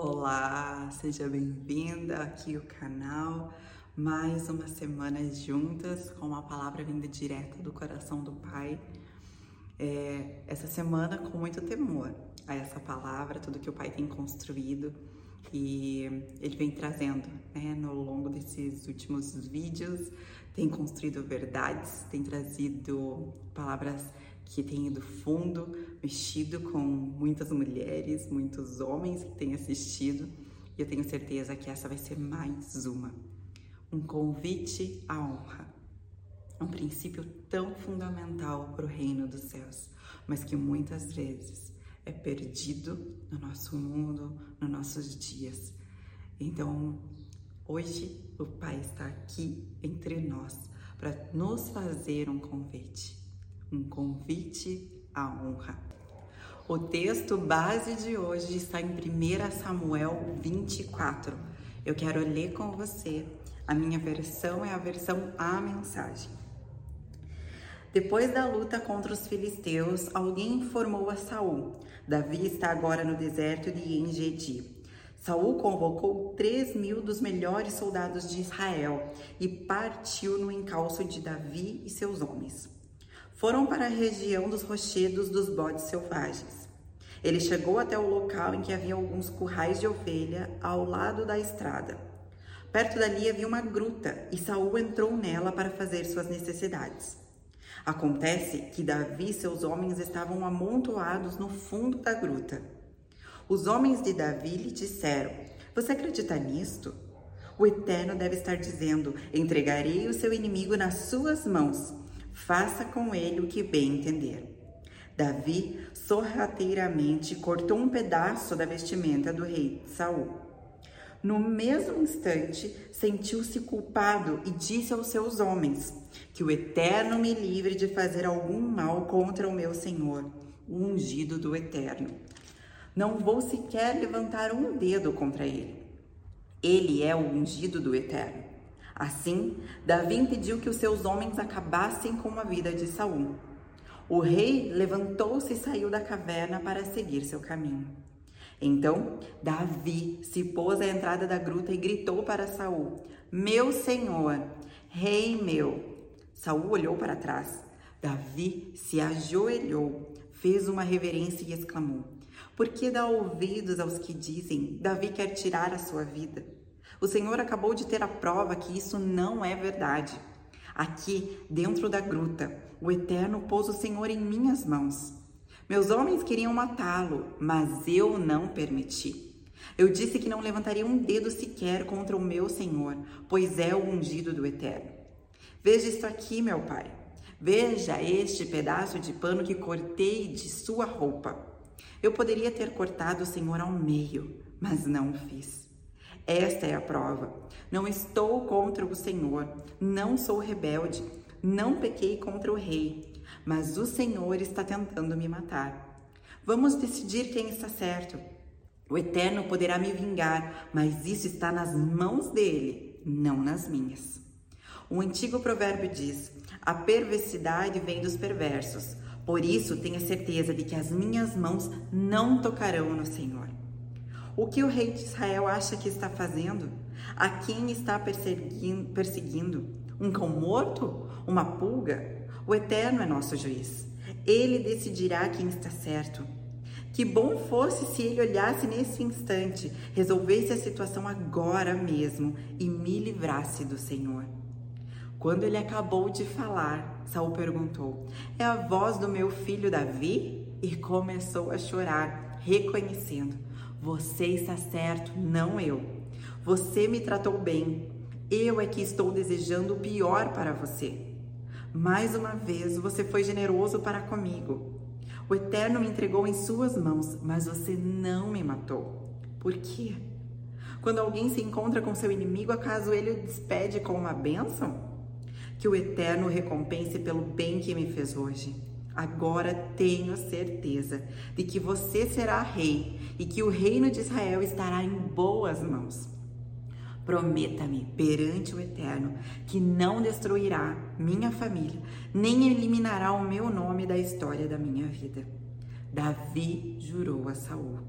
Olá, seja bem-vinda aqui ao canal. Mais uma semana juntas com uma palavra vinda direto do coração do Pai. É, essa semana com muito temor a essa palavra, tudo que o Pai tem construído e ele vem trazendo né, no longo desses últimos vídeos, tem construído verdades, tem trazido palavras que têm ido fundo, mexido com muitas mulheres, muitos homens que têm assistido, e eu tenho certeza que essa vai ser mais uma. Um convite à honra. Um princípio tão fundamental para o reino dos céus, mas que muitas vezes é perdido no nosso mundo, nos nossos dias. Então, hoje o Pai está aqui entre nós para nos fazer um convite, um convite à honra. O texto base de hoje está em 1 Samuel 24. Eu quero ler com você. A minha versão é a versão A Mensagem. Depois da luta contra os filisteus, alguém informou a Saul: Davi está agora no deserto de Engedi. Saul convocou três mil dos melhores soldados de Israel e partiu no encalço de Davi e seus homens. Foram para a região dos rochedos dos bodes selvagens. Ele chegou até o local em que havia alguns currais de ovelha ao lado da estrada. Perto dali havia uma gruta e Saul entrou nela para fazer suas necessidades. Acontece que Davi e seus homens estavam amontoados no fundo da gruta. Os homens de Davi lhe disseram: Você acredita nisto? O Eterno deve estar dizendo: Entregarei o seu inimigo nas suas mãos. Faça com ele o que bem entender. Davi sorrateiramente cortou um pedaço da vestimenta do rei Saul. No mesmo instante, sentiu-se culpado e disse aos seus homens: Que o Eterno me livre de fazer algum mal contra o meu Senhor, o ungido do Eterno. Não vou sequer levantar um dedo contra ele. Ele é o ungido do Eterno. Assim, Davi impediu que os seus homens acabassem com a vida de Saul. O rei levantou-se e saiu da caverna para seguir seu caminho. Então Davi se pôs à entrada da gruta e gritou para Saul: Meu senhor, rei meu. Saul olhou para trás. Davi se ajoelhou, fez uma reverência e exclamou: Por que dá ouvidos aos que dizem Davi quer tirar a sua vida? O Senhor acabou de ter a prova que isso não é verdade. Aqui, dentro da gruta, o Eterno pôs o Senhor em minhas mãos. Meus homens queriam matá-lo, mas eu não permiti. Eu disse que não levantaria um dedo sequer contra o meu Senhor, pois é o ungido do Eterno. Veja isto aqui, meu pai. Veja este pedaço de pano que cortei de sua roupa. Eu poderia ter cortado o Senhor ao meio, mas não fiz. Esta é a prova. Não estou contra o Senhor, não sou rebelde, não pequei contra o rei mas o Senhor está tentando me matar. Vamos decidir quem está certo. O Eterno poderá me vingar, mas isso está nas mãos dele, não nas minhas. O antigo provérbio diz: A perversidade vem dos perversos. Por isso, tenha certeza de que as minhas mãos não tocarão no Senhor. O que o rei de Israel acha que está fazendo? A quem está perseguindo? perseguindo? Um cão morto? Uma pulga? O Eterno é nosso juiz. Ele decidirá quem está certo. Que bom fosse se ele olhasse nesse instante, resolvesse a situação agora mesmo e me livrasse do Senhor. Quando ele acabou de falar, Saul perguntou: É a voz do meu filho Davi? E começou a chorar, reconhecendo: Você está certo, não eu. Você me tratou bem. Eu é que estou desejando o pior para você. Mais uma vez você foi generoso para comigo. O Eterno me entregou em suas mãos, mas você não me matou. Por quê? Quando alguém se encontra com seu inimigo, acaso ele o despede com uma bênção? Que o Eterno recompense pelo bem que me fez hoje. Agora tenho certeza de que você será rei e que o reino de Israel estará em boas mãos. Prometa-me perante o Eterno que não destruirá minha família, nem eliminará o meu nome da história da minha vida. Davi jurou a Saul.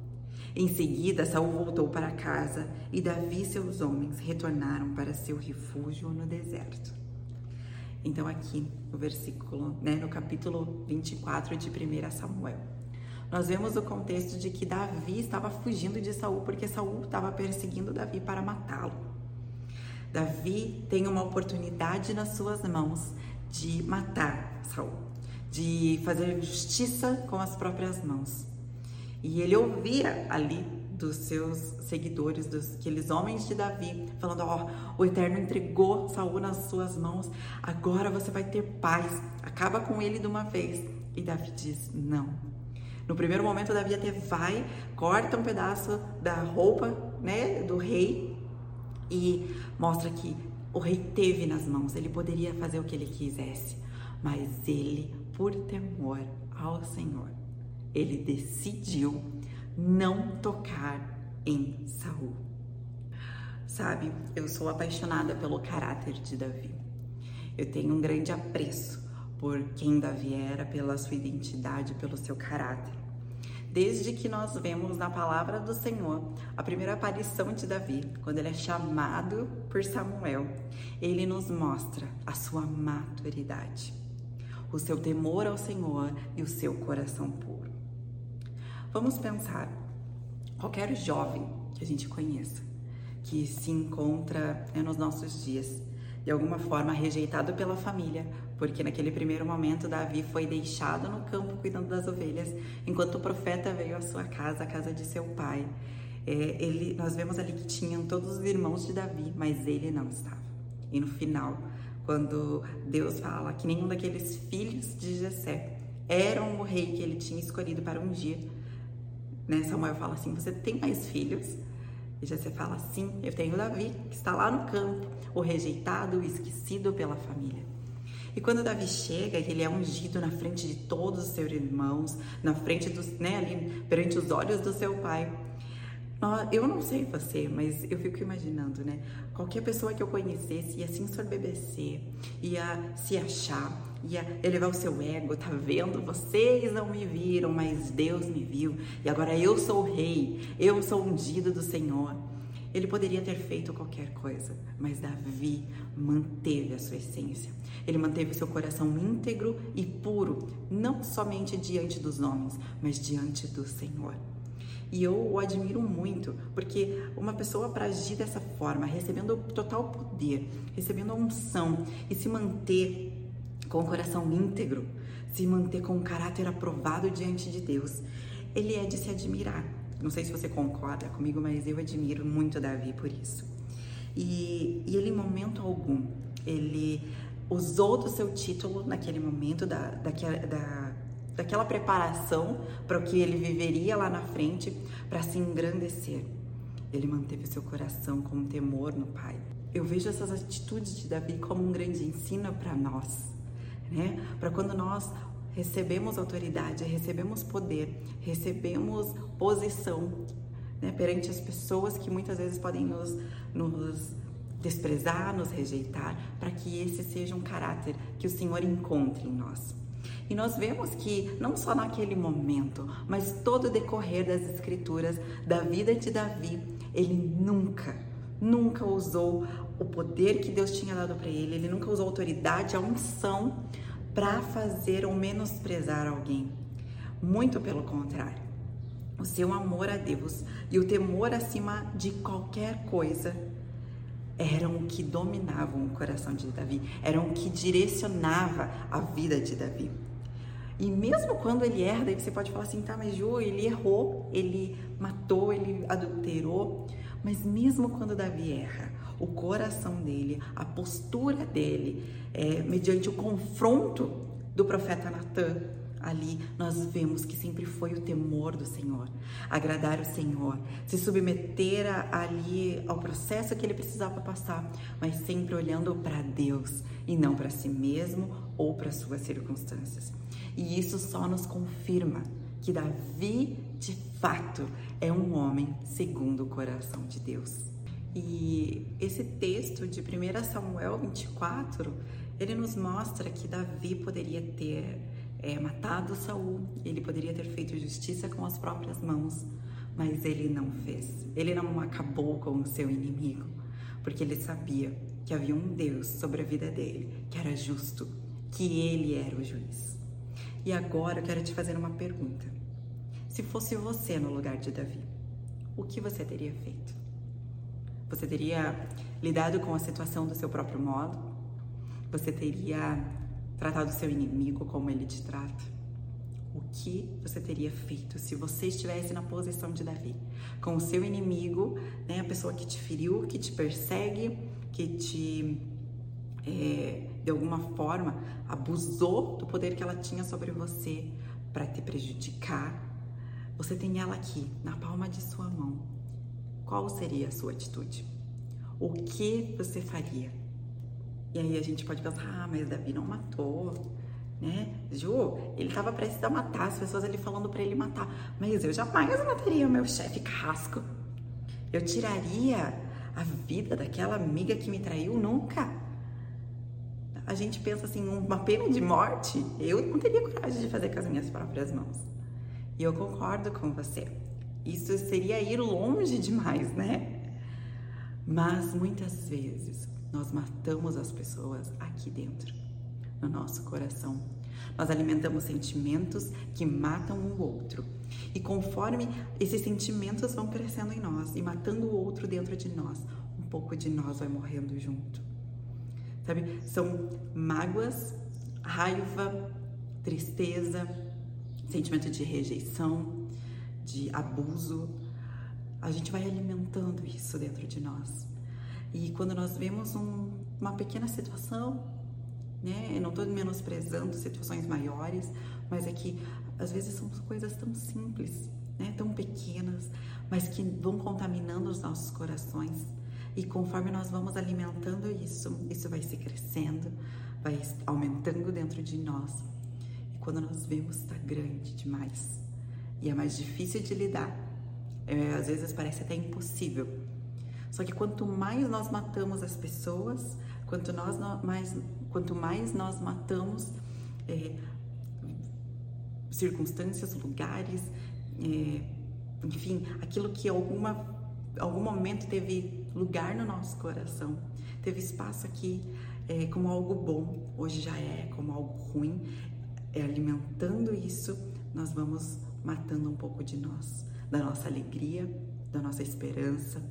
Em seguida, Saul voltou para casa e Davi e seus homens retornaram para seu refúgio no deserto. Então aqui no versículo, né, no capítulo 24 de 1 Samuel, nós vemos o contexto de que Davi estava fugindo de Saul porque Saul estava perseguindo Davi para matá-lo. Davi tem uma oportunidade nas suas mãos de matar Saul, de fazer justiça com as próprias mãos. E ele ouvia ali dos seus seguidores, dos aqueles homens de Davi, falando: Ó, o Eterno entregou Saul nas suas mãos, agora você vai ter paz, acaba com ele de uma vez. E Davi diz: Não. No primeiro momento, Davi até vai, corta um pedaço da roupa né, do rei e mostra que o rei teve nas mãos, ele poderia fazer o que ele quisesse, mas ele, por temor ao Senhor, ele decidiu não tocar em Saul. Sabe, eu sou apaixonada pelo caráter de Davi. Eu tenho um grande apreço por quem Davi era, pela sua identidade, pelo seu caráter. Desde que nós vemos na palavra do Senhor a primeira aparição de Davi, quando ele é chamado por Samuel, ele nos mostra a sua maturidade, o seu temor ao Senhor e o seu coração puro. Vamos pensar, qualquer jovem que a gente conheça, que se encontra né, nos nossos dias, de alguma forma rejeitado pela família, porque naquele primeiro momento Davi foi deixado no campo cuidando das ovelhas, enquanto o profeta veio à sua casa, a casa de seu pai. É, ele, nós vemos ali que tinham todos os irmãos de Davi, mas ele não estava. E no final, quando Deus fala que nenhum daqueles filhos de Jessé eram o rei que ele tinha escolhido para um dia, né? Samuel fala assim: Você tem mais filhos? E Jessé fala: Sim, eu tenho Davi, que está lá no campo, o rejeitado, o esquecido pela família. E quando Davi chega, ele é ungido na frente de todos os seus irmãos, na frente dos, né, ali perante os olhos do seu pai. Eu não sei você, mas eu fico imaginando, né? Qualquer pessoa que eu conhecesse ia se ensorbebecer, ia se achar, ia elevar o seu ego, tá vendo? Vocês não me viram, mas Deus me viu. E agora eu sou o rei, eu sou ungido do Senhor. Ele poderia ter feito qualquer coisa, mas Davi manteve a sua essência. Ele manteve o seu coração íntegro e puro, não somente diante dos homens, mas diante do Senhor. E eu o admiro muito, porque uma pessoa para agir dessa forma, recebendo total poder, recebendo a unção e se manter com o coração íntegro, se manter com o caráter aprovado diante de Deus, ele é de se admirar. Não sei se você concorda comigo, mas eu admiro muito Davi por isso. E, e ele, em momento algum, ele usou do seu título naquele momento, da, daquela, da, daquela preparação para o que ele viveria lá na frente, para se engrandecer. Ele manteve seu coração com um temor no Pai. Eu vejo essas atitudes de Davi como um grande ensino para nós, né? Para quando nós recebemos autoridade, recebemos poder, recebemos posição né? perante as pessoas que muitas vezes podem nos, nos desprezar, nos rejeitar, para que esse seja um caráter que o Senhor encontre em nós. E nós vemos que não só naquele momento, mas todo o decorrer das escrituras da vida de Davi, ele nunca, nunca usou o poder que Deus tinha dado para ele, ele nunca usou a autoridade, a unção para fazer ou menosprezar alguém. Muito pelo contrário. O seu amor a Deus e o temor acima de qualquer coisa eram o que dominavam o coração de Davi, eram o que direcionava a vida de Davi. E mesmo quando ele erra, daí você pode falar assim, tá, mas Ju, ele errou, ele matou, ele adulterou. Mas mesmo quando Davi erra, o coração dele, a postura dele, é, mediante o confronto do profeta Natan, ali nós vemos que sempre foi o temor do Senhor, agradar o Senhor, se submeter a, ali ao processo que ele precisava passar, mas sempre olhando para Deus e não para si mesmo ou para suas circunstâncias. E isso só nos confirma que Davi, de fato, é um homem segundo o coração de Deus. E esse texto de 1 Samuel 24, ele nos mostra que Davi poderia ter é, matado Saul, ele poderia ter feito justiça com as próprias mãos, Mas ele não fez. Ele não acabou com o seu inimigo, porque ele sabia que havia um Deus sobre a vida dele, que era justo, que ele era o juiz. E agora eu quero te fazer uma pergunta. Se fosse você no lugar de Davi, o que você teria feito? Você teria lidado com a situação do seu próprio modo? Você teria tratado seu inimigo como ele te trata? O que você teria feito se você estivesse na posição de Davi? Com o seu inimigo, né, a pessoa que te feriu, que te persegue, que te, é, de alguma forma, abusou do poder que ela tinha sobre você para te prejudicar. Você tem ela aqui, na palma de sua mão. Qual seria a sua atitude? O que você faria? E aí a gente pode pensar, ah, mas Davi não matou, né? Ju, ele estava prestes a matar as pessoas, ele falando para ele matar. Mas eu jamais mataria o meu chefe carrasco. Eu tiraria a vida daquela amiga que me traiu? Nunca. A gente pensa assim, uma pena de morte, eu não teria coragem de fazer com as minhas próprias mãos. E eu concordo com você. Isso seria ir longe demais, né? Mas muitas vezes nós matamos as pessoas aqui dentro, no nosso coração. Nós alimentamos sentimentos que matam o outro. E conforme esses sentimentos vão crescendo em nós e matando o outro dentro de nós, um pouco de nós vai morrendo junto. Sabe? São mágoas, raiva, tristeza, sentimento de rejeição, de abuso. A gente vai alimentando isso dentro de nós. E quando nós vemos um, uma pequena situação, né? Eu não estou menosprezando situações maiores, mas é que às vezes são coisas tão simples, né? Tão pequenas, mas que vão contaminando os nossos corações. E conforme nós vamos alimentando isso, E é mais difícil de lidar. É, às vezes parece até impossível. Só que quanto mais nós matamos as pessoas, quanto, nós, mais, quanto mais nós matamos é, circunstâncias, lugares, é, enfim, aquilo que alguma, algum momento teve lugar no nosso coração, teve espaço aqui é, como algo bom, hoje já é como algo ruim, é, alimentando isso, nós vamos matando um pouco de nós, da nossa alegria, da nossa esperança,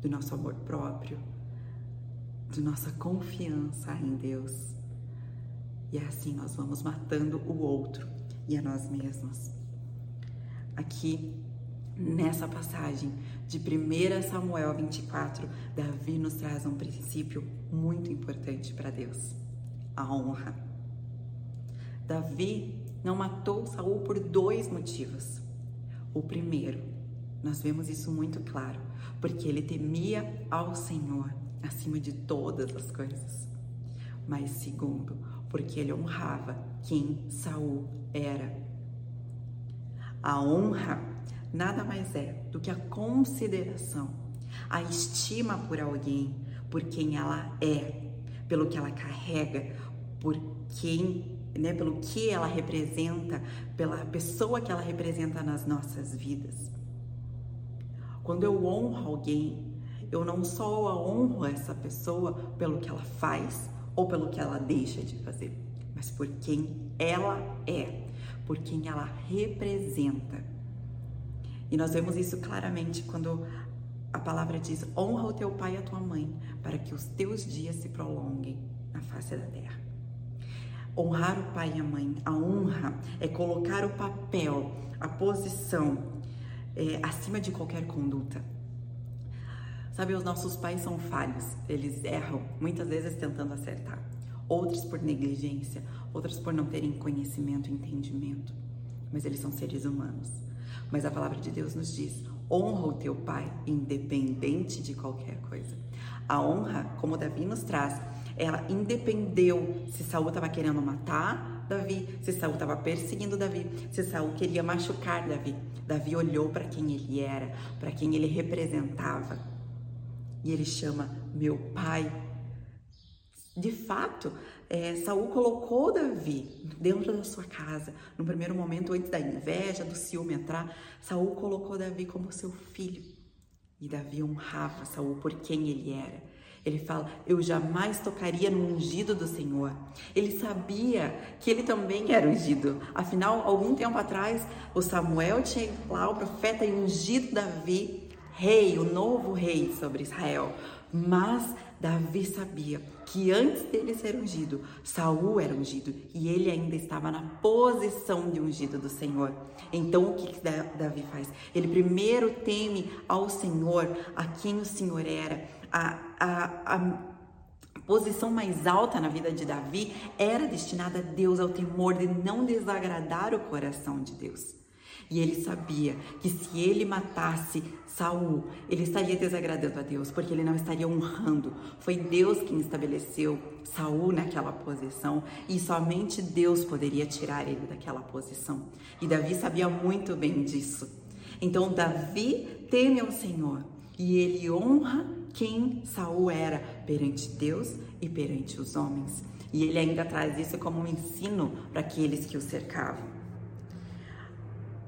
do nosso amor próprio, de nossa confiança em Deus. E assim nós vamos matando o outro e a nós mesmos. Aqui nessa passagem de 1 Samuel 24, Davi nos traz um princípio muito importante para Deus: a honra. Davi não matou Saul por dois motivos. O primeiro, nós vemos isso muito claro, porque ele temia ao Senhor acima de todas as coisas. Mas segundo, porque ele honrava quem Saul era. A honra nada mais é do que a consideração, a estima por alguém, por quem ela é, pelo que ela carrega, por quem, né, pelo que ela representa, pela pessoa que ela representa nas nossas vidas. Quando eu honro alguém, eu não só honro essa pessoa pelo que ela faz ou pelo que ela deixa de fazer, mas por quem ela é, por quem ela representa. E nós vemos isso claramente quando a palavra diz: honra o teu pai e a tua mãe, para que os teus dias se prolonguem na face da terra. Honrar o pai e a mãe, a honra é colocar o papel, a posição é, acima de qualquer conduta. Sabe, os nossos pais são falhos, eles erram, muitas vezes tentando acertar. Outros por negligência, outros por não terem conhecimento e entendimento. Mas eles são seres humanos. Mas a palavra de Deus nos diz: honra o teu pai, independente de qualquer coisa. A honra, como Davi nos traz, ela independeu se Saul estava querendo matar Davi, se Saul estava perseguindo Davi, se Saul queria machucar Davi. Davi olhou para quem ele era, para quem ele representava. E ele chama meu pai. de fato, é, Saul colocou Davi dentro da sua casa. No primeiro momento, antes da inveja, do ciúme entrar, Saul colocou Davi como seu filho. E Davi honrava Saul por quem ele era. Ele fala: Eu jamais tocaria no ungido do Senhor. Ele sabia que ele também era ungido. Afinal, algum tempo atrás, o Samuel tinha lá o profeta e ungido Davi, rei, o novo rei sobre Israel. Mas Davi sabia que antes dele ser ungido, Saul era ungido e ele ainda estava na posição de ungido do Senhor. Então o que, Davi faz? Ele primeiro teme ao Senhor, a quem o Senhor era. A, a, a posição mais alta na vida de Davi era destinada a Deus, ao temor de não desagradar o coração de Deus. E ele sabia que se ele matasse Saul, ele estaria desagradando a Deus, porque ele não estaria honrando. Foi Deus quem estabeleceu Saul naquela posição e somente Deus poderia tirar ele daquela posição. E Davi sabia muito bem disso. Então Davi teme ao Senhor e ele honra quem Saul era perante Deus e perante os homens. E ele ainda traz isso como um ensino para aqueles que o cercavam.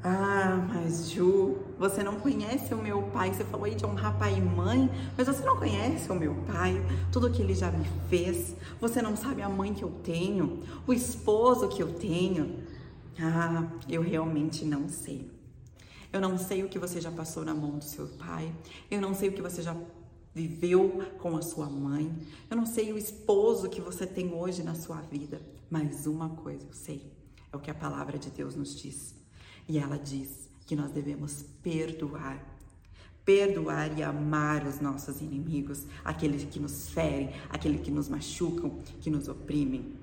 Ah, mas Ju, você não conhece o meu pai. Você falou aí de honrar pai e mãe, mas você não conhece o meu pai, tudo que ele já me fez. Você não sabe a mãe que eu tenho, o esposo que eu tenho. Ah, eu realmente não sei. Eu não sei o que você já passou na mão do seu pai. Eu não sei o que você já viveu com a sua mãe. Eu não sei o esposo que você tem hoje na sua vida. Mas uma coisa eu sei: é o que a palavra de Deus nos diz. E ela diz que nós devemos perdoar. Perdoar e amar os nossos inimigos, aqueles que nos ferem, aqueles que nos machucam, que nos oprimem.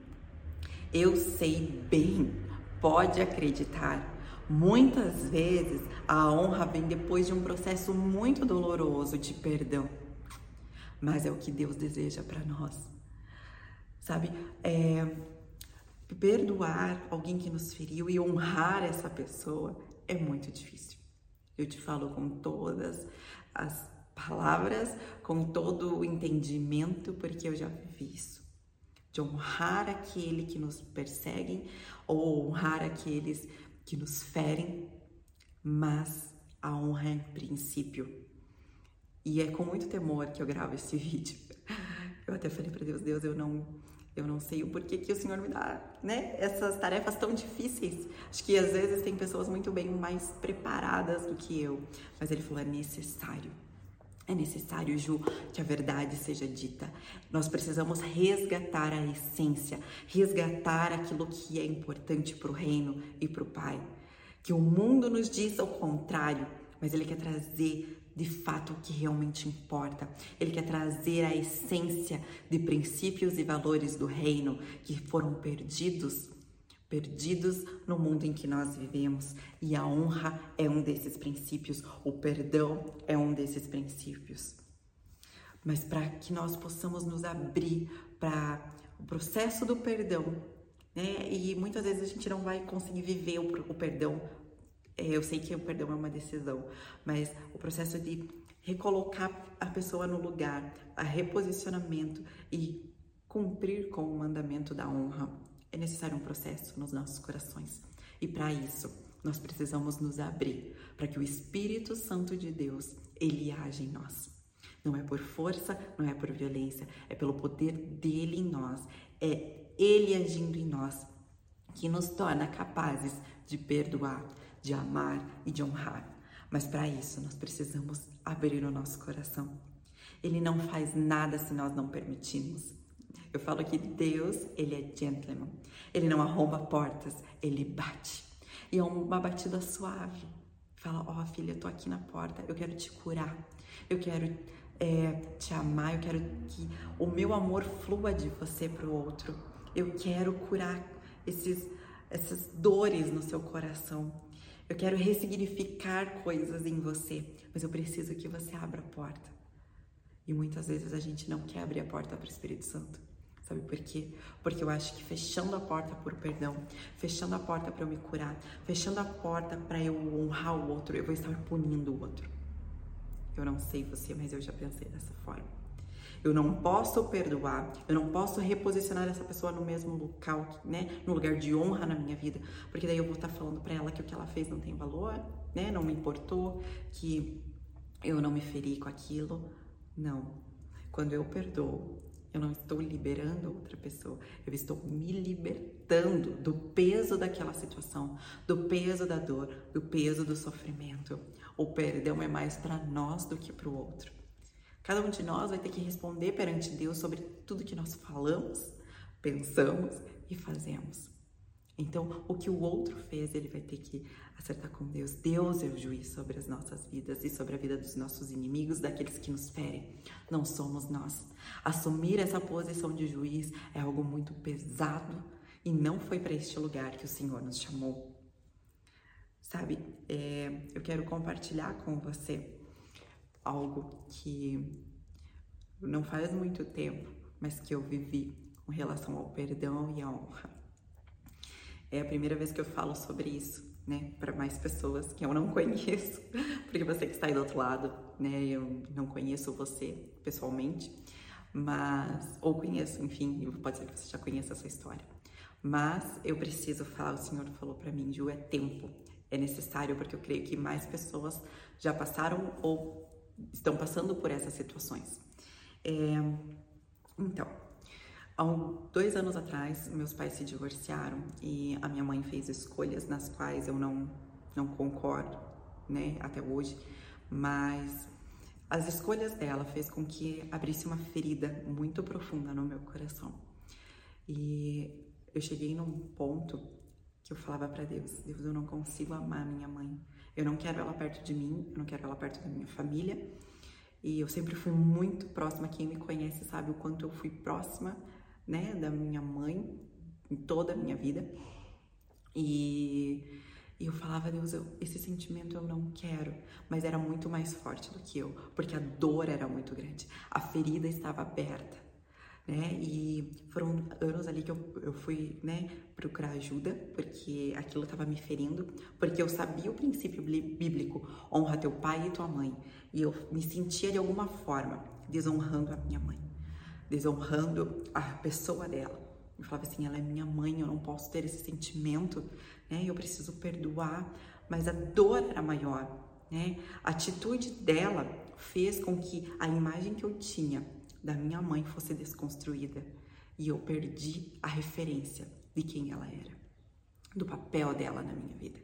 Eu sei bem, pode acreditar, muitas vezes a honra vem depois de um processo muito doloroso de perdão. Mas é o que Deus deseja para nós. Sabe, é, perdoar alguém que nos feriu e honrar essa pessoa é muito difícil. Eu te falo com todas as palavras, com todo o entendimento, porque eu já vivi isso. De honrar aquele que nos perseguem ou honrar aqueles que nos ferem, mas a honra é princípio. E é com muito temor que eu gravo esse vídeo. Eu até falei para Deus, Deus, eu não eu não sei o porquê que o Senhor me dá, né, essas tarefas tão difíceis. Acho que às vezes tem pessoas muito bem mais preparadas do que eu, mas ele falou é necessário. É necessário, Ju, que a verdade seja dita. Nós precisamos resgatar a essência, resgatar aquilo que é importante para o reino e para o Pai. Que o mundo nos diz ao contrário, mas ele quer trazer de fato o que realmente importa. Ele quer trazer a essência de princípios e valores do reino que foram perdidos, perdidos no mundo em que nós vivemos. E a honra é um desses princípios, o perdão é um desses princípios. Mas para que nós possamos nos abrir para o processo do perdão, né? E muitas vezes a gente não vai conseguir viver o, o perdão eu sei que o perdão é uma decisão, mas o processo de recolocar a pessoa no lugar, a reposicionamento e cumprir com o mandamento da honra, é necessário um processo nos nossos corações. E para isso, nós precisamos nos abrir para que o Espírito Santo de Deus, ele age em nós. Não é por força, não é por violência, é pelo poder dele em nós, é ele agindo em nós que nos torna capazes de perdoar, de amar e de honrar. Mas para isso nós precisamos abrir o nosso coração. Ele não faz nada se nós não permitirmos. Eu falo que Deus, ele é gentleman. Ele não arromba portas, ele bate. E é uma batida suave. Fala, ó oh, filha, eu tô aqui na porta, eu quero te curar. Eu quero é, te amar, eu quero que o meu amor flua de você para o outro. Eu quero curar esses, essas dores no seu coração. Eu quero ressignificar coisas em você, mas eu preciso que você abra a porta. E muitas vezes a gente não quer abrir a porta para o Espírito Santo. Sabe por quê? Porque eu acho que fechando a porta por perdão, fechando a porta para eu me curar, fechando a porta para eu honrar o outro, eu vou estar punindo o outro. Eu não sei você, mas eu já pensei dessa forma. Eu não posso perdoar, eu não posso reposicionar essa pessoa no mesmo local, né? No lugar de honra na minha vida, porque daí eu vou estar falando para ela que o que ela fez não tem valor, né? Não me importou, que eu não me feri com aquilo. Não. Quando eu perdoo, eu não estou liberando outra pessoa, eu estou me libertando do peso daquela situação, do peso da dor, do peso do sofrimento. O perdão é mais para nós do que para o outro. Cada um de nós vai ter que responder perante Deus sobre tudo que nós falamos, pensamos e fazemos. Então, o que o outro fez, ele vai ter que acertar com Deus. Deus é o juiz sobre as nossas vidas e sobre a vida dos nossos inimigos, daqueles que nos ferem. Não somos nós. Assumir essa posição de juiz é algo muito pesado e não foi para este lugar que o Senhor nos chamou. Sabe, é, eu quero compartilhar com você algo que não faz muito tempo, mas que eu vivi com relação ao perdão e à honra. É a primeira vez que eu falo sobre isso, né, para mais pessoas que eu não conheço, porque você que está aí do outro lado, né, eu não conheço você pessoalmente, mas ou conheço, enfim, pode ser que você já conheça essa história. Mas eu preciso falar, o Senhor falou para mim, Ju, é tempo, é necessário, porque eu creio que mais pessoas já passaram ou estão passando por essas situações. É, então, há dois anos atrás, meus pais se divorciaram e a minha mãe fez escolhas nas quais eu não, não concordo, né, até hoje, mas as escolhas dela fez com que abrisse uma ferida muito profunda no meu coração. E eu cheguei num ponto que eu falava para Deus: Deus, eu não consigo amar minha mãe. Eu não quero ela perto de mim, eu não quero ela perto da minha família. E eu sempre fui muito próxima. Quem me conhece sabe o quanto eu fui próxima, né, da minha mãe em toda a minha vida. E, e eu falava, Deus, eu, esse sentimento eu não quero, mas era muito mais forte do que eu, porque a dor era muito grande, a ferida estava aberta né? E foram anos ali que eu, eu fui, né, procurar ajuda, porque aquilo estava me ferindo, porque eu sabia o princípio bíblico, honra teu pai e tua mãe, e eu me sentia de alguma forma desonrando a minha mãe, desonrando a pessoa dela. Eu falava assim, ela é minha mãe, eu não posso ter esse sentimento, né? Eu preciso perdoar, mas a dor era maior, né? A atitude dela fez com que a imagem que eu tinha da minha mãe fosse desconstruída e eu perdi a referência de quem ela era, do papel dela na minha vida.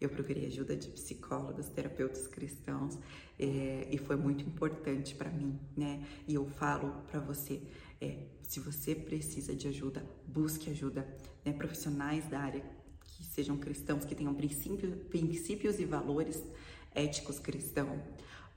Eu procurei ajuda de psicólogos, terapeutas cristãos é, e foi muito importante para mim, né? E eu falo para você, é, se você precisa de ajuda, busque ajuda, né? Profissionais da área que sejam cristãos, que tenham princípios, princípios e valores éticos cristãos,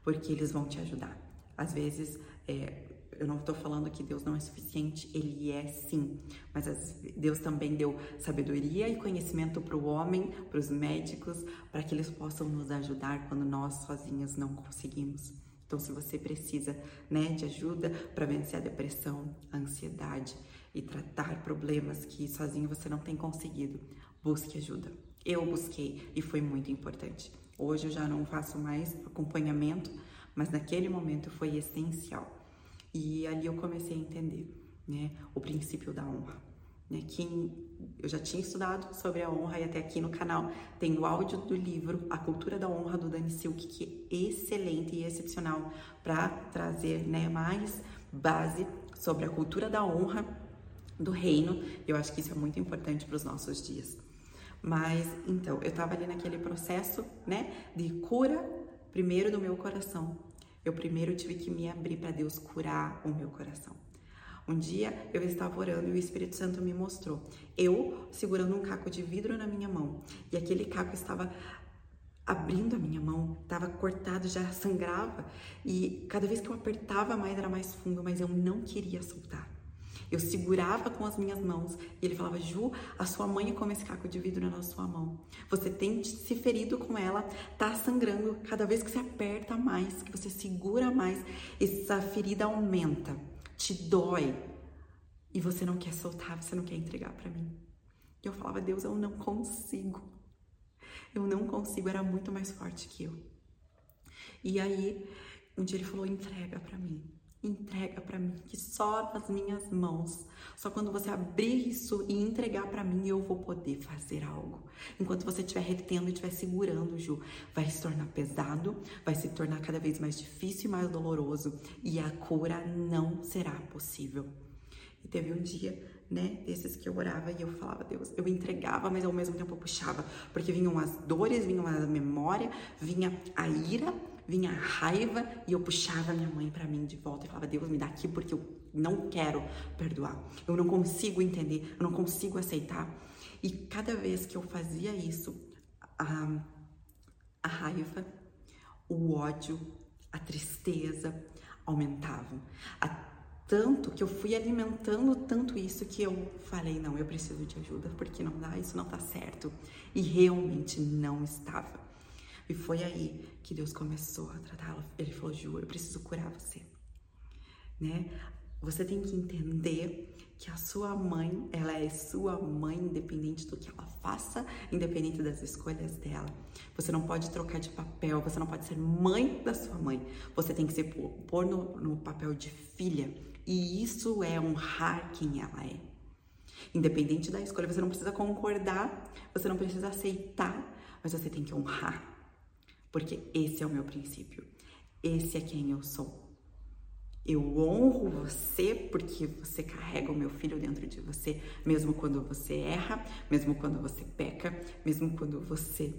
porque eles vão te ajudar. Às vezes, é, eu não estou falando que Deus não é suficiente, Ele é sim. Mas Deus também deu sabedoria e conhecimento para o homem, para os médicos, para que eles possam nos ajudar quando nós sozinhos não conseguimos. Então, se você precisa né, de ajuda para vencer a depressão, a ansiedade e tratar problemas que sozinho você não tem conseguido, busque ajuda. Eu busquei e foi muito importante. Hoje eu já não faço mais acompanhamento, mas naquele momento foi essencial. E ali eu comecei a entender, né, o princípio da honra. Né? Quem eu já tinha estudado sobre a honra e até aqui no canal tem o áudio do livro A Cultura da Honra do Dani Silk, que é excelente e excepcional para trazer né, mais base sobre a cultura da honra do reino. Eu acho que isso é muito importante para os nossos dias. Mas então, eu estava ali naquele processo, né, de cura primeiro do meu coração, eu primeiro tive que me abrir para Deus curar o meu coração. Um dia eu estava orando e o Espírito Santo me mostrou eu segurando um caco de vidro na minha mão e aquele caco estava abrindo a minha mão, estava cortado, já sangrava e cada vez que eu apertava mais era mais fundo, mas eu não queria soltar. Eu segurava com as minhas mãos e ele falava: Ju, a sua mãe come esse caco de vidro na sua mão. Você tem se ferido com ela, tá sangrando. Cada vez que você aperta mais, que você segura mais, essa ferida aumenta, te dói e você não quer soltar, você não quer entregar para mim. E eu falava: Deus, eu não consigo. Eu não consigo, era muito mais forte que eu. E aí, um dia ele falou: entrega para mim entrega para mim, que só nas minhas mãos, só quando você abrir isso e entregar para mim eu vou poder fazer algo. Enquanto você estiver retendo e estiver segurando, Ju, vai se tornar pesado, vai se tornar cada vez mais difícil e mais doloroso e a cura não será possível. E teve um dia, né, desses que eu orava e eu falava, Deus, eu entregava, mas ao mesmo tempo eu puxava, porque vinham as dores, vinham a memória, vinha a ira, vinha a raiva e eu puxava minha mãe para mim de volta e falava: Deus, me dá aqui porque eu não quero perdoar. Eu não consigo entender, eu não consigo aceitar. E cada vez que eu fazia isso, a, a raiva, o ódio, a tristeza aumentavam. A, tanto que eu fui alimentando tanto isso que eu falei: não, eu preciso de ajuda porque não dá, isso não tá certo. E realmente não estava. E foi aí que Deus começou a tratá-la. Ele falou: Ju, eu preciso curar você. Né? Você tem que entender que a sua mãe, ela é sua mãe, independente do que ela faça, independente das escolhas dela. Você não pode trocar de papel, você não pode ser mãe da sua mãe. Você tem que se pôr no, no papel de filha. E isso é honrar quem ela é. Independente da escolha, você não precisa concordar, você não precisa aceitar, mas você tem que honrar porque esse é o meu princípio. Esse é quem eu sou. Eu honro você porque você carrega o meu filho dentro de você, mesmo quando você erra, mesmo quando você peca, mesmo quando você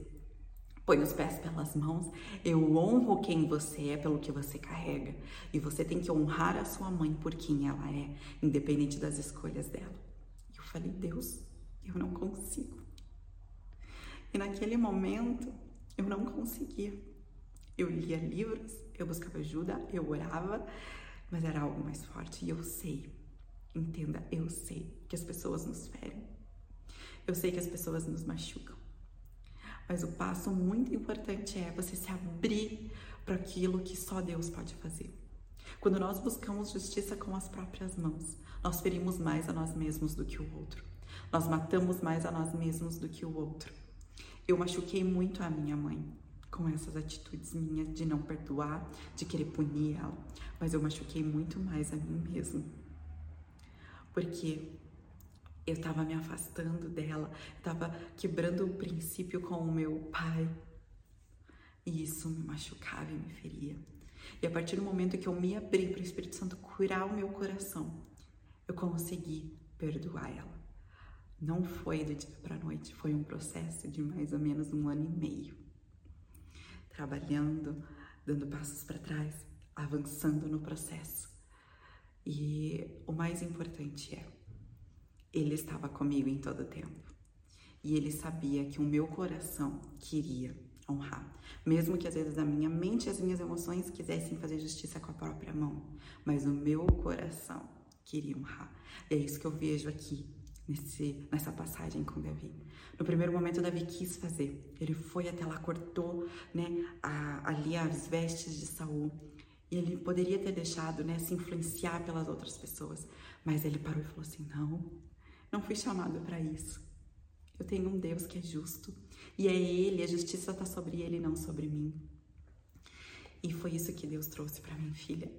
põe os pés pelas mãos. Eu honro quem você é pelo que você carrega. E você tem que honrar a sua mãe por quem ela é, independente das escolhas dela. E eu falei, Deus, eu não consigo. E naquele momento, eu não conseguia. Eu lia livros, eu buscava ajuda, eu orava, mas era algo mais forte. E eu sei, entenda, eu sei que as pessoas nos ferem. Eu sei que as pessoas nos machucam. Mas o passo muito importante é você se abrir para aquilo que só Deus pode fazer. Quando nós buscamos justiça com as próprias mãos, nós ferimos mais a nós mesmos do que o outro. Nós matamos mais a nós mesmos do que o outro. Eu machuquei muito a minha mãe com essas atitudes minhas de não perdoar, de querer punir ela, mas eu machuquei muito mais a mim mesma. Porque eu estava me afastando dela, estava quebrando o princípio com o meu pai. E isso me machucava e me feria. E a partir do momento que eu me abri para o Espírito Santo curar o meu coração, eu consegui perdoar ela. Não foi do dia para a noite, foi um processo de mais ou menos um ano e meio. Trabalhando, dando passos para trás, avançando no processo. E o mais importante é, ele estava comigo em todo o tempo. E ele sabia que o meu coração queria honrar. Mesmo que às vezes a minha mente e as minhas emoções quisessem fazer justiça com a própria mão. Mas o meu coração queria honrar. E é isso que eu vejo aqui nesse, nessa passagem com Davi. No primeiro momento, Davi quis fazer. Ele foi até lá, cortou né, a, ali as vestes de Saul. E ele poderia ter deixado né, se influenciar pelas outras pessoas. Mas ele parou e falou assim: Não, não fui chamado para isso. Eu tenho um Deus que é justo. E é Ele, a justiça está sobre Ele, não sobre mim. E foi isso que Deus trouxe para mim, filha.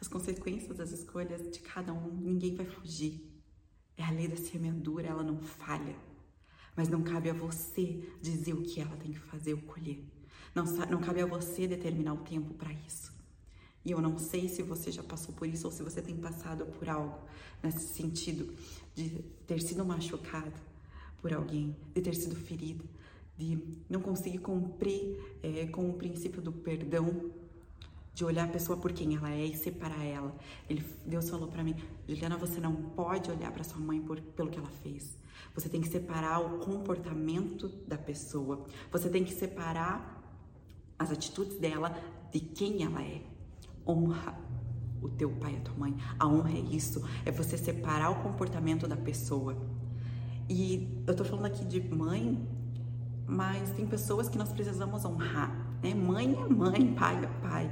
As consequências das escolhas de cada um, ninguém vai fugir. É a lei da semeadura, ela não falha. Mas não cabe a você dizer o que ela tem que fazer ou colher. Não, não cabe a você determinar o tempo para isso. E eu não sei se você já passou por isso ou se você tem passado por algo nesse sentido de ter sido machucado por alguém, de ter sido ferida, de não conseguir cumprir é, com o princípio do perdão de olhar a pessoa por quem ela é e separar ela. Ele, Deus falou para mim, Juliana, você não pode olhar para sua mãe por, pelo que ela fez. Você tem que separar o comportamento da pessoa. Você tem que separar as atitudes dela de quem ela é. Honra o teu pai e a tua mãe. A honra é isso, é você separar o comportamento da pessoa. E eu tô falando aqui de mãe, mas tem pessoas que nós precisamos honrar, né? Mãe é mãe, pai é pai.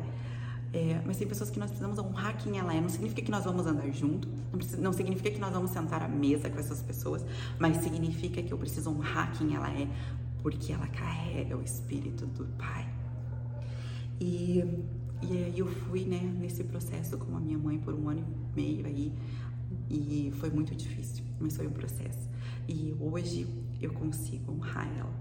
É, mas tem pessoas que nós precisamos honrar quem ela é. Não significa que nós vamos andar junto, não, precisa, não significa que nós vamos sentar à mesa com essas pessoas, mas significa que eu preciso honrar quem ela é, porque ela carrega o espírito do Pai. E, E aí eu fui, né, nesse processo com a minha mãe por um ano e meio aí, e foi muito difícil, mas foi um processo. E hoje eu consigo honrar ela,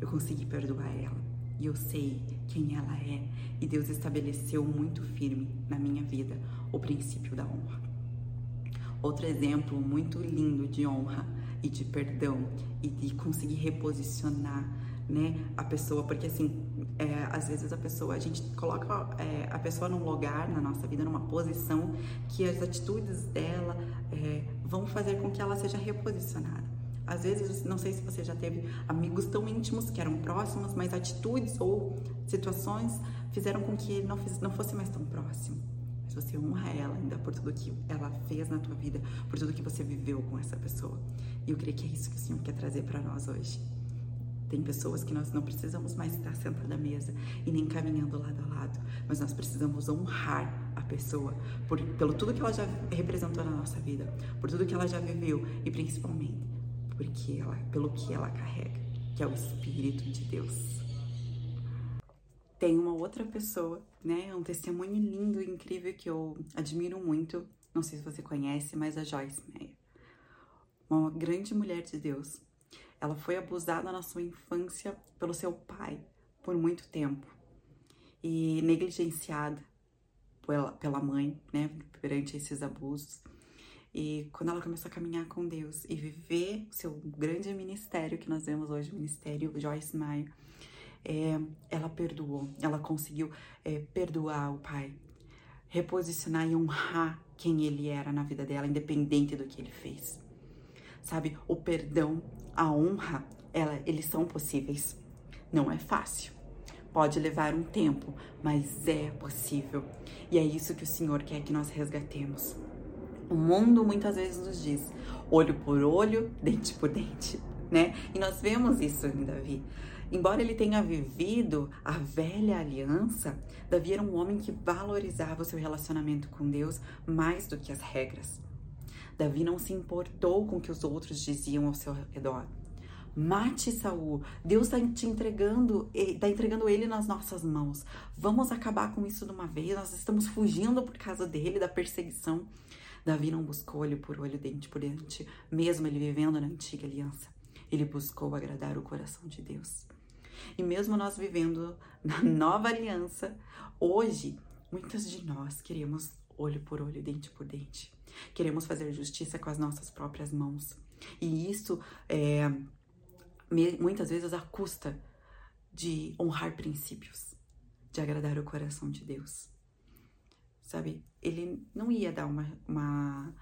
eu consegui perdoar ela, e eu sei quem ela é, e Deus estabeleceu muito firme na minha vida o princípio da honra. Outro exemplo muito lindo de honra e de perdão e de conseguir reposicionar né, a pessoa, porque assim, é, às vezes a pessoa, a gente coloca é, a pessoa num lugar na nossa vida, numa posição que as atitudes dela é, vão fazer com que ela seja reposicionada. Às vezes, não sei se você já teve amigos tão íntimos que eram próximos, mas atitudes ou situações fizeram com que ele não, não fosse mais tão próximo. Mas você honra ela ainda por tudo que ela fez na tua vida, por tudo que você viveu com essa pessoa. E eu creio que é isso que o Senhor quer trazer para nós hoje. Tem pessoas que nós não precisamos mais estar sentados à mesa e nem caminhando lado a lado, mas nós precisamos honrar a pessoa por, pelo tudo que ela já representou na nossa vida, por tudo que ela já viveu e principalmente porque ela, pelo que ela carrega, que é o Espírito de Deus. Tem uma outra pessoa, né, um testemunho lindo e incrível que eu admiro muito, não sei se você conhece, mas a Joyce Meyer. Uma grande mulher de Deus, ela foi abusada na sua infância pelo seu pai por muito tempo e negligenciada pela, pela mãe, né, perante esses abusos. E quando ela começou a caminhar com Deus e viver o seu grande ministério que nós vemos hoje, o ministério Joyce Meyer, é, ela perdoou, ela conseguiu é, perdoar o pai, reposicionar e honrar quem ele era na vida dela, independente do que ele fez. Sabe, o perdão a honra, ela, eles são possíveis. Não é fácil. Pode levar um tempo, mas é possível. E é isso que o Senhor quer que nós resgatemos. O mundo muitas vezes nos diz olho por olho, dente por dente, né? E nós vemos isso em Davi. Embora ele tenha vivido a velha aliança, Davi era um homem que valorizava o seu relacionamento com Deus mais do que as regras. Davi não se importou com o que os outros diziam ao seu redor. Mate Saul. Deus está te entregando, está entregando ele nas nossas mãos. Vamos acabar com isso de uma vez. Nós estamos fugindo por causa dele, da perseguição. Davi não buscou olho por olho, dente por dente, mesmo ele vivendo na antiga aliança. Ele buscou agradar o coração de Deus. E mesmo nós vivendo na nova aliança, hoje, muitas de nós queremos olho por olho, dente por dente. Queremos fazer justiça com as nossas próprias mãos. E isso é, muitas vezes à custa de honrar princípios, de agradar o coração de Deus. Sabe, ele não ia dar uma, uma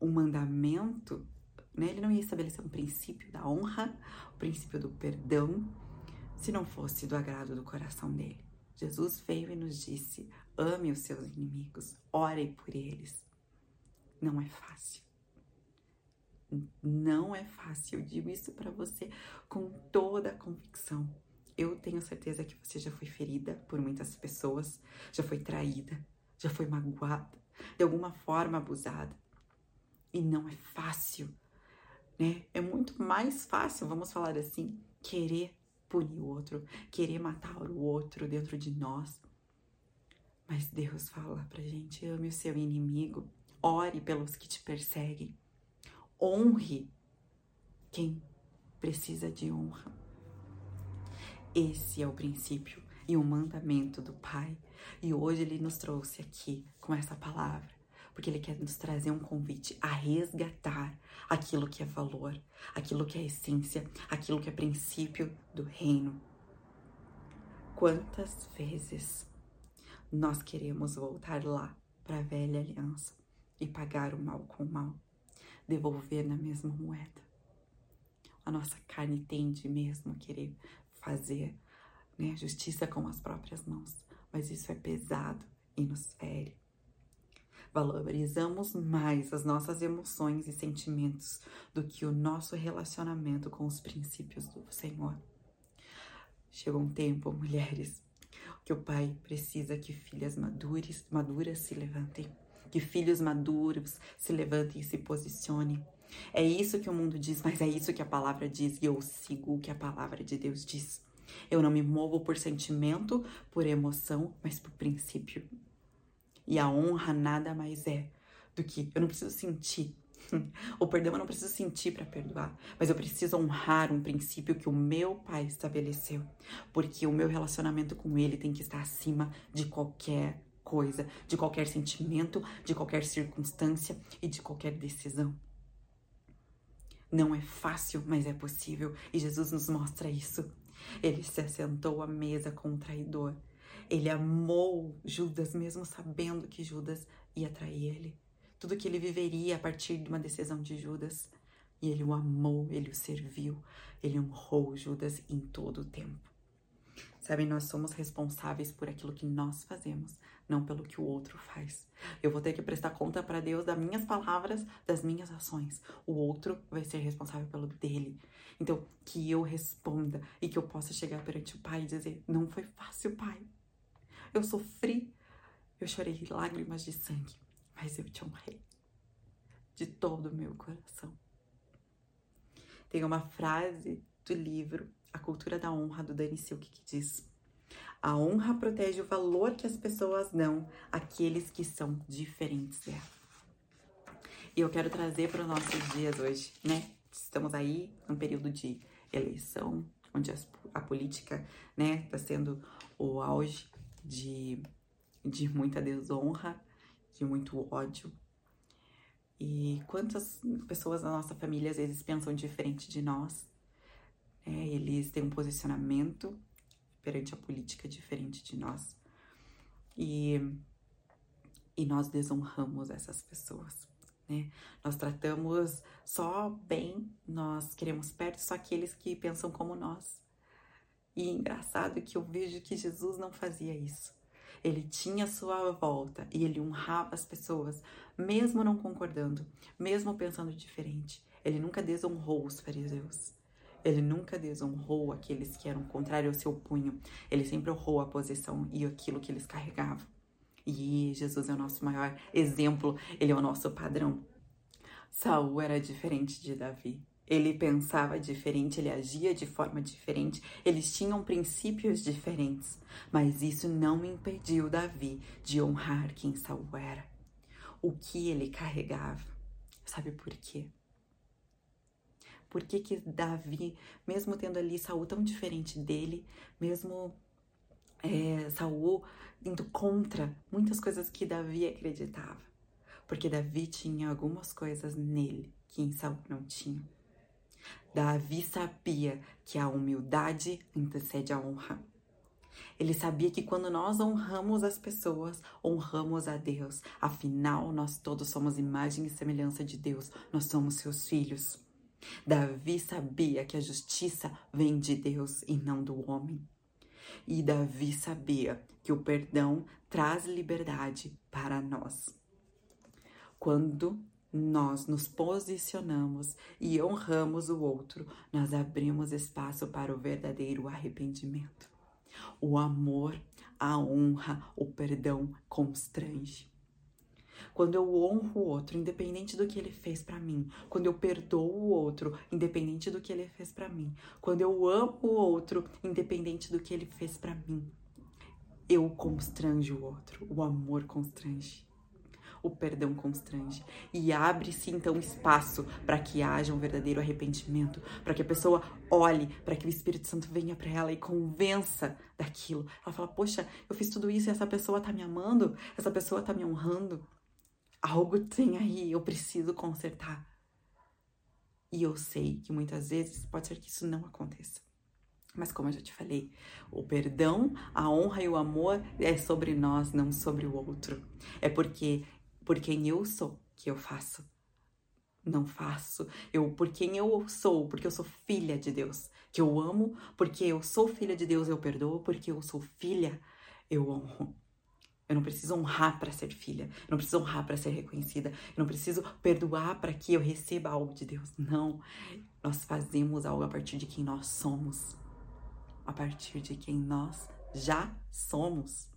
um mandamento, né? Ele não ia estabelecer um princípio da honra, o princípio do perdão, se não fosse do agrado do coração dele. Jesus veio e nos disse: ame os seus inimigos, ore por eles. Não é fácil. Não é fácil. Eu digo isso para você com toda a convicção. Eu tenho certeza que você já foi ferida por muitas pessoas, já foi traída, já foi magoada, de alguma forma abusada. E não é fácil, né? É muito mais fácil, vamos falar assim, querer punir o outro, querer matar o outro dentro de nós. Mas Deus fala pra gente: ame o seu inimigo, ore pelos que te perseguem, honre quem precisa de honra. Esse é o princípio e o mandamento do Pai. E hoje ele nos trouxe aqui com essa palavra, porque ele quer nos trazer um convite a resgatar aquilo que é valor, aquilo que é essência, aquilo que é princípio do reino. Quantas vezes nós queremos voltar lá para a velha aliança e pagar o mal com o mal, devolver na mesma moeda? A nossa carne tende mesmo a querer fazer né, justiça com as próprias mãos, mas isso é pesado e nos fere. Valorizamos mais as nossas emoções e sentimentos do que o nosso relacionamento com os princípios do Senhor. Chegou um tempo, mulheres, que o pai precisa que filhas maduras, maduras se levantem, que filhos maduros se levantem e se posicionem é isso que o mundo diz, mas é isso que a palavra diz e eu sigo o que a palavra de Deus diz. Eu não me movo por sentimento, por emoção, mas por princípio. E a honra nada mais é do que eu não preciso sentir. O perdão eu não preciso sentir para perdoar, mas eu preciso honrar um princípio que o meu pai estabeleceu, porque o meu relacionamento com ele tem que estar acima de qualquer coisa, de qualquer sentimento, de qualquer circunstância e de qualquer decisão. Não é fácil, mas é possível, e Jesus nos mostra isso. Ele se assentou à mesa com o traidor. Ele amou Judas, mesmo sabendo que Judas ia trair ele. Tudo que ele viveria a partir de uma decisão de Judas. E ele o amou, ele o serviu, ele honrou Judas em todo o tempo. Sabe, nós somos responsáveis por aquilo que nós fazemos, não pelo que o outro faz. Eu vou ter que prestar conta para Deus das minhas palavras, das minhas ações. O outro vai ser responsável pelo dele. Então, que eu responda e que eu possa chegar perante o Pai e dizer: Não foi fácil, Pai. Eu sofri, eu chorei lágrimas de sangue, mas eu te honrei de todo o meu coração. Tem uma frase do livro A Cultura da Honra, do Dani Silk, que diz: A honra protege o valor que as pessoas dão àqueles que são diferentes dela. E eu quero trazer para os nossos dias hoje, né? Estamos aí num período de eleição, onde a política, né, está sendo o auge de, de muita desonra, de muito ódio. E quantas pessoas da nossa família às vezes pensam diferente de nós, é, eles têm um posicionamento perante a política diferente de nós. E, e nós desonramos essas pessoas né? Nós tratamos só bem, nós queremos perto só aqueles que pensam como nós. E é engraçado que eu vejo que Jesus não fazia isso. Ele tinha sua volta e ele honrava as pessoas, mesmo não concordando, mesmo pensando diferente. Ele nunca desonrou os fariseus. Ele nunca desonrou aqueles que eram contrários ao seu punho. Ele sempre honrou a posição e aquilo que eles carregavam. E Jesus é o nosso maior exemplo, ele é o nosso padrão. Saul era diferente de Davi. Ele pensava diferente, ele agia de forma diferente, eles tinham princípios diferentes, mas isso não impediu Davi de honrar quem Saul era, o que ele carregava. Sabe por quê? Por que, que Davi, mesmo tendo ali Saul tão diferente dele, mesmo é, Saul indo contra muitas coisas que Davi acreditava. Porque Davi tinha algumas coisas nele que em Saul não tinha. Davi sabia que a humildade antecede a honra. Ele sabia que quando nós honramos as pessoas, honramos a Deus. Afinal, nós todos somos imagem e semelhança de Deus. Nós somos seus filhos. Davi sabia que a justiça vem de Deus e não do homem. E Davi sabia que o perdão traz liberdade para nós. Quando nós nos posicionamos e honramos o outro, nós abrimos espaço para o verdadeiro arrependimento. O amor, a honra, o perdão constrange. Quando eu honro o outro, independente do que ele fez para mim, quando eu perdoo o outro, independente do que ele fez para mim, quando eu amo o outro, independente do que ele fez para mim, eu constranjo o outro, o amor constrange. O perdão constrange. E abre-se então espaço para que haja um verdadeiro arrependimento, para que a pessoa olhe, para que o Espírito Santo venha para ela e convença daquilo. Ela fala: "Poxa, eu fiz tudo isso e essa pessoa tá me amando, essa pessoa tá me honrando algo tem aí, eu preciso consertar. E eu sei que muitas vezes pode ser que isso não aconteça. Mas como eu já te falei, o perdão, a honra e o amor é sobre nós, não sobre o outro. É porque por quem eu sou que eu faço. Não faço. Eu por quem eu sou, porque eu sou filha de Deus, que eu amo, porque eu sou filha de Deus, eu perdoo, porque eu sou filha, eu honro. Eu não preciso honrar para ser filha. Eu não preciso honrar para ser reconhecida. Eu não preciso perdoar para que eu receba algo de Deus. Não. Nós fazemos algo a partir de quem nós somos. A partir de quem nós já somos.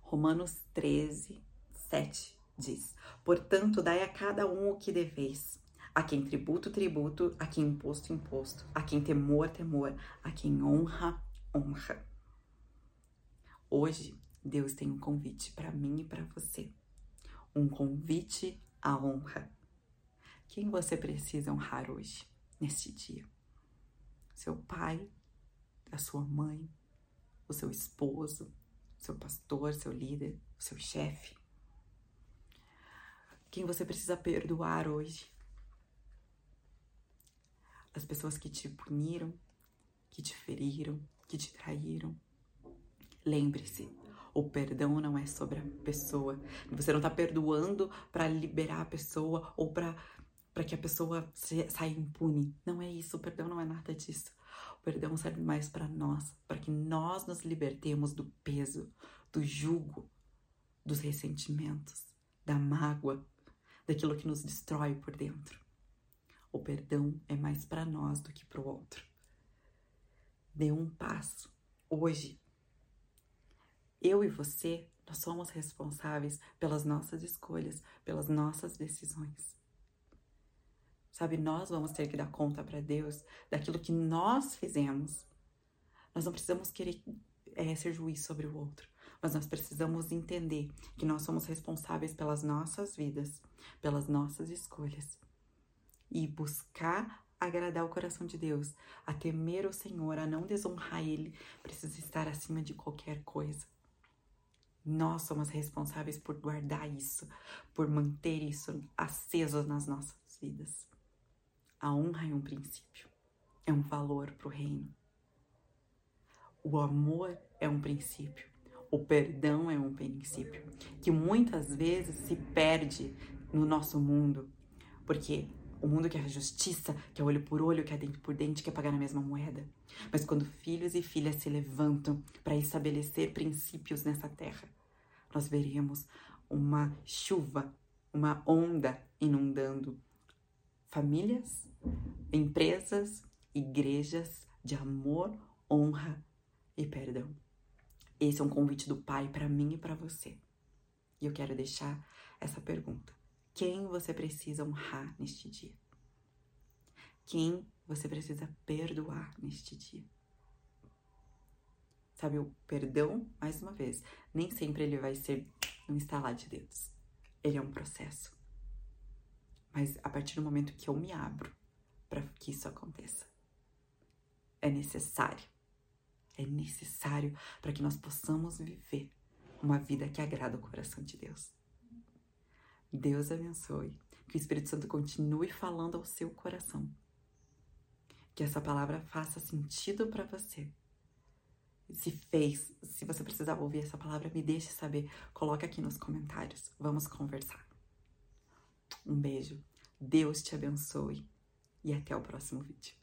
Romanos 13, 7 diz: Portanto, dai a cada um o que deveis: A quem tributo, tributo, a quem imposto, imposto, a quem temor, temor, a quem honra, honra. Hoje, Deus tem um convite para mim e para você. Um convite à honra. Quem você precisa honrar hoje, neste dia? Seu pai, a sua mãe, o seu esposo, seu pastor, seu líder, o seu chefe. Quem você precisa perdoar hoje? As pessoas que te puniram, que te feriram, que te traíram. Lembre-se, o perdão não é sobre a pessoa. Você não está perdoando para liberar a pessoa ou para para que a pessoa saia impune. Não é isso, o perdão não é nada disso. O perdão serve mais para nós, para que nós nos libertemos do peso, do jugo, dos ressentimentos, da mágoa, daquilo que nos destrói por dentro. O perdão é mais para nós do que para o outro. Dê um passo hoje. Eu e você, nós somos responsáveis pelas nossas escolhas, pelas nossas decisões. Sabe, nós vamos ter que dar conta para Deus daquilo que nós fizemos. Nós não precisamos querer é, ser juiz sobre o outro, mas nós precisamos entender que nós somos responsáveis pelas nossas vidas, pelas nossas escolhas e buscar agradar o coração de Deus, a temer o Senhor, a não desonrar Ele, precisa estar acima de qualquer coisa. Nós somos responsáveis por guardar isso, por manter isso aceso nas nossas vidas. A honra é um princípio, é um valor para o reino. O amor é um princípio, o perdão é um princípio que muitas vezes se perde no nosso mundo, porque o mundo quer justiça, quer olho por olho, quer dente por dente, quer pagar na mesma moeda. Mas quando filhos e filhas se levantam para estabelecer princípios nessa terra, nós veremos uma chuva, uma onda inundando famílias, empresas, igrejas de amor, honra e perdão. Esse é um convite do Pai para mim e para você. E eu quero deixar essa pergunta: quem você precisa honrar neste dia? Quem você precisa perdoar neste dia? Sabe, o perdão, mais uma vez, nem sempre ele vai ser um instalar de dedos. Ele é um processo. Mas a partir do momento que eu me abro para que isso aconteça, é necessário. É necessário para que nós possamos viver uma vida que agrada o coração de Deus. Deus abençoe. Que o Espírito Santo continue falando ao seu coração. Que essa palavra faça sentido para você. Se fez, se você precisava ouvir essa palavra, me deixe saber. Coloque aqui nos comentários. Vamos conversar. Um beijo. Deus te abençoe e até o próximo vídeo.